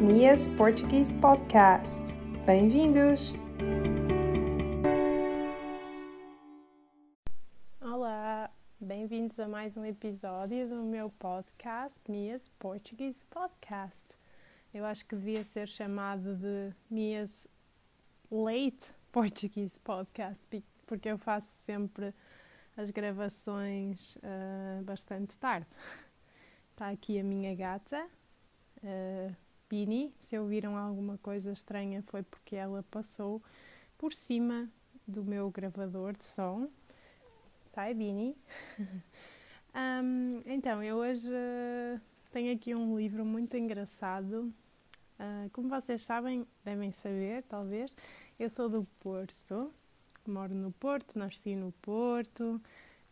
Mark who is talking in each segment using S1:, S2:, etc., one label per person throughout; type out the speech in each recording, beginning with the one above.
S1: Mia's Portuguese Podcast. Bem-vindos! Olá, bem-vindos a mais um episódio do meu podcast Mia's Portuguese Podcast. Eu acho que devia ser chamado de Mia's Late Portuguese Podcast, porque eu faço sempre as gravações uh, bastante tarde. Está aqui a minha gata, uh, Bini. Se ouviram alguma coisa estranha foi porque ela passou por cima do meu gravador de som. Sai, Bini. um, então, eu hoje uh, tenho aqui um livro muito engraçado. Uh, como vocês sabem, devem saber, talvez, eu sou do Porto, moro no Porto, nasci no Porto,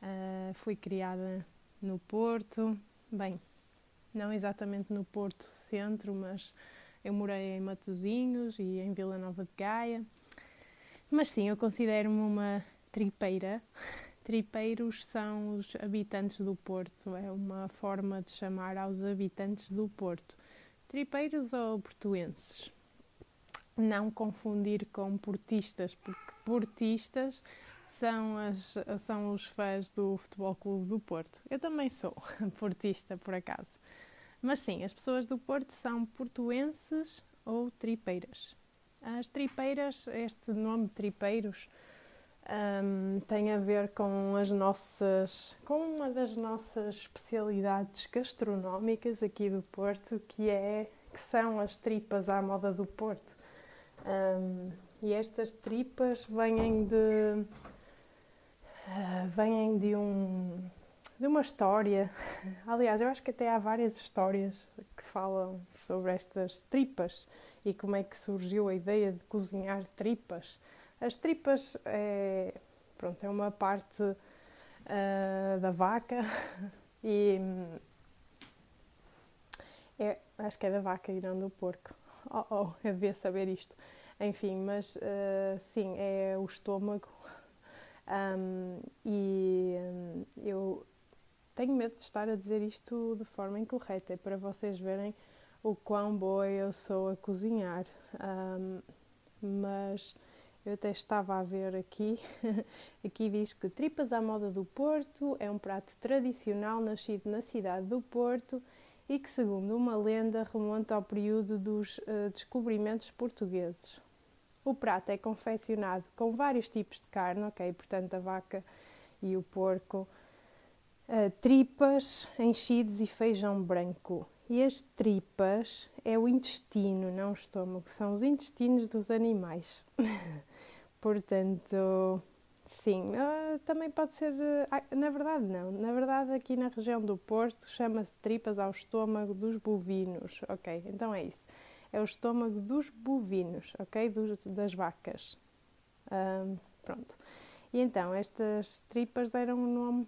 S1: uh, fui criada no Porto. Bem, não exatamente no Porto Centro, mas eu morei em Matozinhos e em Vila Nova de Gaia. Mas sim, eu considero-me uma tripeira. Tripeiros são os habitantes do Porto, é uma forma de chamar aos habitantes do Porto. Tripeiros ou portuenses? Não confundir com portistas, porque portistas são, as, são os fãs do Futebol Clube do Porto. Eu também sou portista, por acaso. Mas sim, as pessoas do Porto são portuenses ou tripeiras. As tripeiras, este nome tripeiros, um, tem a ver com as nossas, com uma das nossas especialidades gastronómicas aqui do Porto, que é que são as tripas à moda do Porto. Um, e estas tripas vêm de uh, vêm de um de uma história. Aliás, eu acho que até há várias histórias que falam sobre estas tripas e como é que surgiu a ideia de cozinhar tripas. As tripas é, pronto, é uma parte uh, da vaca e é, acho que é da vaca e não do porco. Oh, oh, eu devia saber isto. Enfim, mas uh, sim, é o estômago. Um, e um, eu tenho medo de estar a dizer isto de forma incorreta, é para vocês verem o quão boa eu sou a cozinhar. Um, mas eu até estava a ver aqui, aqui diz que tripas à moda do Porto é um prato tradicional nascido na cidade do Porto e que, segundo uma lenda, remonta ao período dos uh, descobrimentos portugueses. O prato é confeccionado com vários tipos de carne, ok? Portanto, a vaca e o porco, uh, tripas, enchidos e feijão branco. E as tripas é o intestino, não o estômago, são os intestinos dos animais. Portanto, sim, uh, também pode ser. Uh, na verdade, não. Na verdade, aqui na região do Porto chama-se tripas ao estômago dos bovinos. Ok, então é isso. É o estômago dos bovinos, ok? Dos, das vacas. Um, pronto. E então, estas tripas deram o nome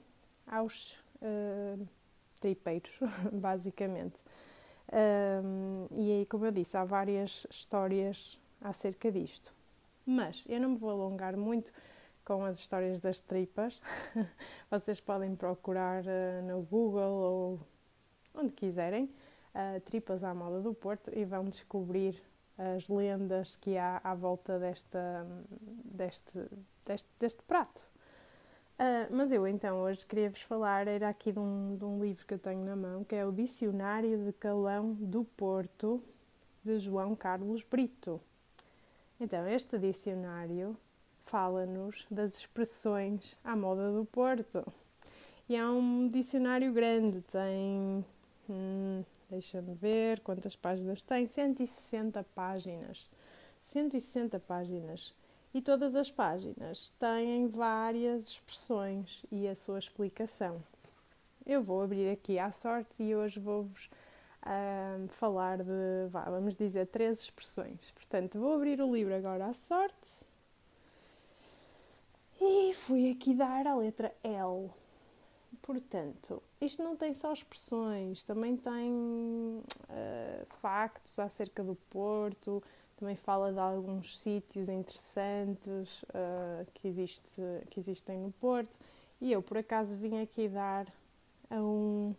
S1: aos uh, tripeiros, basicamente. Um, e aí, como eu disse, há várias histórias acerca disto. Mas eu não me vou alongar muito com as histórias das tripas. Vocês podem procurar uh, no Google ou onde quiserem, uh, tripas à moda do Porto, e vão descobrir as lendas que há à volta desta, deste, deste, deste prato. Uh, mas eu então hoje queria-vos falar, era aqui de um, de um livro que eu tenho na mão, que é o Dicionário de Calão do Porto, de João Carlos Brito. Então, este dicionário fala-nos das expressões à moda do Porto. E é um dicionário grande, tem. Hum, Deixa-me ver quantas páginas tem. 160 páginas. 160 páginas e todas as páginas têm várias expressões e a sua explicação. Eu vou abrir aqui à sorte e hoje vou-vos falar de, vamos dizer, três expressões. Portanto, vou abrir o livro agora à sorte e fui aqui dar a letra L. Portanto, isto não tem só expressões, também tem uh, factos acerca do Porto, também fala de alguns sítios interessantes uh, que, existe, que existem no Porto. E eu, por acaso, vim aqui dar a um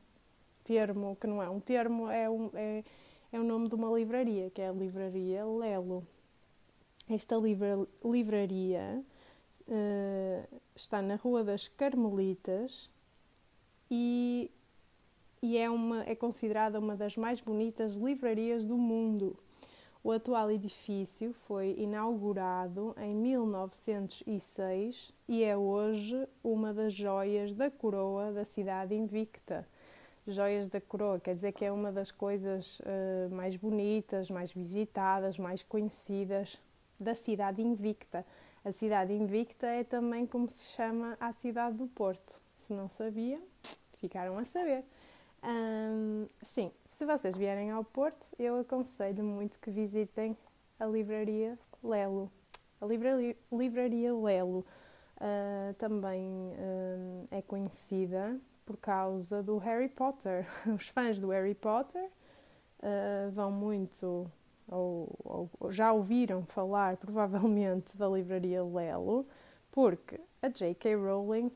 S1: termo, que não é um termo, é, um, é, é o nome de uma livraria, que é a Livraria Lelo. Esta livra livraria uh, está na Rua das Carmelitas e, e é, uma, é considerada uma das mais bonitas livrarias do mundo. O atual edifício foi inaugurado em 1906 e é hoje uma das joias da coroa da cidade invicta. Joias da coroa quer dizer que é uma das coisas uh, mais bonitas, mais visitadas, mais conhecidas da cidade invicta. A cidade invicta é também como se chama a cidade do Porto. Se não sabiam, ficaram a saber. Um, sim, se vocês vierem ao Porto, eu aconselho muito que visitem a livraria Lelo. A livraria, Lelo uh, também é conhecida por causa do Harry Potter. Os fãs do Harry Potter uh, vão muito, ou, ou, já ouviram falar provavelmente da livraria Lelo, porque a J.K. Rowling.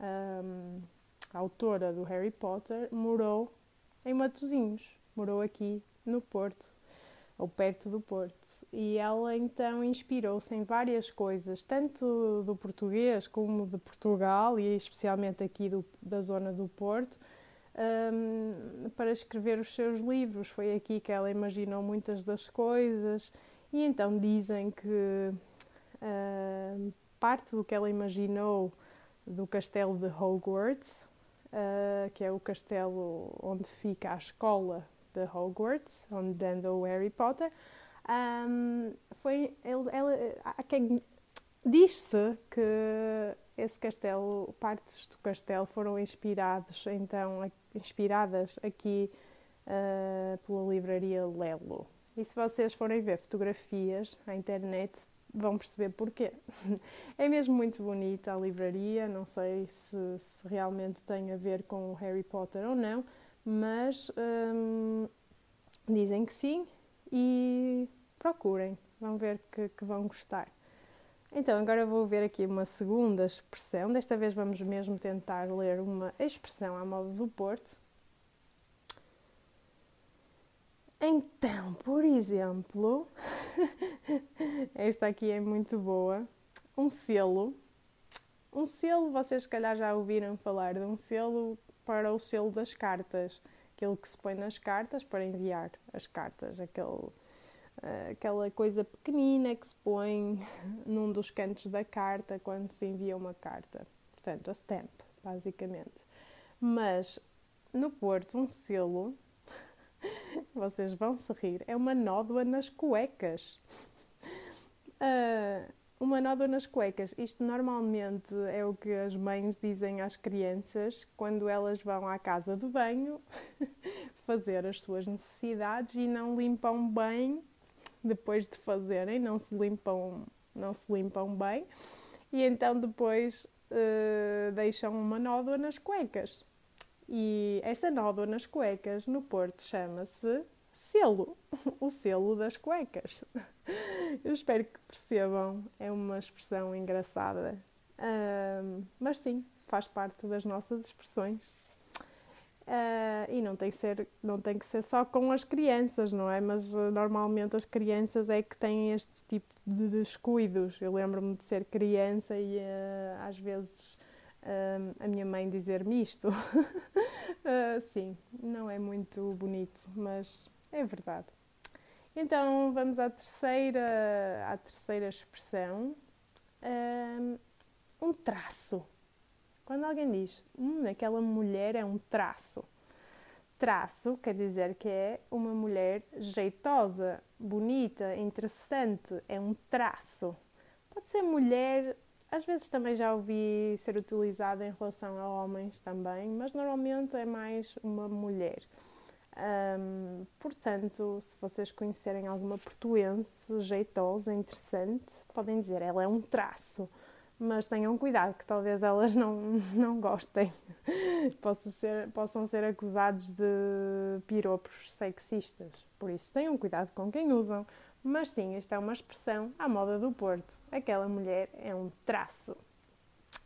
S1: Um, a autora do Harry Potter, morou em Matosinhos, morou aqui no Porto, ou perto do Porto. E ela então inspirou-se em várias coisas, tanto do português como de Portugal, e especialmente aqui do, da zona do Porto, um, para escrever os seus livros. Foi aqui que ela imaginou muitas das coisas, e então dizem que uh, parte do que ela imaginou do castelo de Hogwarts uh, que é o castelo onde fica a escola de Hogwarts, onde anda o Harry Potter. Um, foi ele, ele diz-se que esse castelo, partes do castelo foram inspirados então inspiradas aqui uh, pela livraria Lelo. E se vocês forem ver fotografias na internet, vão perceber porquê. É mesmo muito bonita a livraria, não sei se, se realmente tem a ver com o Harry Potter ou não, mas hum, dizem que sim e procurem, vão ver que, que vão gostar. Então, agora vou ver aqui uma segunda expressão. Desta vez vamos mesmo tentar ler uma expressão à moda do Porto. Então, por exemplo, esta aqui é muito boa. Um selo. Um selo, vocês se calhar já ouviram falar de um selo para o selo das cartas. Aquele que se põe nas cartas para enviar as cartas. Aquele, eh, aquela coisa pequenina que se põe num dos cantos da carta quando se envia uma carta. Portanto, a stamp, basicamente. Mas no Porto, um selo vocês vão se rir, é uma nódoa nas cuecas. Uh, uma nódoa nas cuecas. Isto normalmente é o que as mães dizem às crianças quando elas vão à casa de banho fazer as suas necessidades e não limpam bem depois de fazerem, não se limpam, não se limpam bem e então depois uh, deixam uma nódoa nas cuecas. E essa nódoa nas cuecas no Porto chama-se selo, o selo das cuecas. Eu espero que percebam, é uma expressão engraçada, uh, mas sim, faz parte das nossas expressões. Uh, e não tem, que ser, não tem que ser só com as crianças, não é? Mas uh, normalmente as crianças é que têm este tipo de descuidos. Eu lembro-me de ser criança e uh, às vezes a minha mãe dizer-me isto. uh, sim, não é muito bonito, mas é verdade. Então vamos à terceira, à terceira expressão. Um, traço. Quando alguém diz, hum, aquela mulher é um traço. Traço quer dizer que é uma mulher jeitosa, bonita, interessante, é um traço. Pode ser mulher às vezes também já ouvi ser utilizado em relação a homens também, mas normalmente é mais uma mulher. Um, portanto, se vocês conhecerem alguma portuense jeitosa, interessante, podem dizer ela é um traço, mas tenham cuidado que talvez elas não, não gostem, possam ser, possam ser acusados de piropos sexistas. Por isso, tenham cuidado com quem usam. Mas sim, esta é uma expressão à moda do Porto. Aquela mulher é um traço.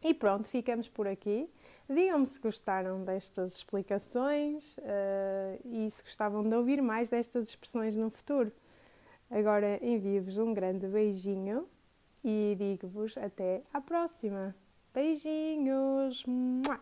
S1: E pronto, ficamos por aqui. Digam-me se gostaram destas explicações uh, e se gostavam de ouvir mais destas expressões no futuro. Agora envio-vos um grande beijinho e digo-vos até à próxima. Beijinhos! Mua!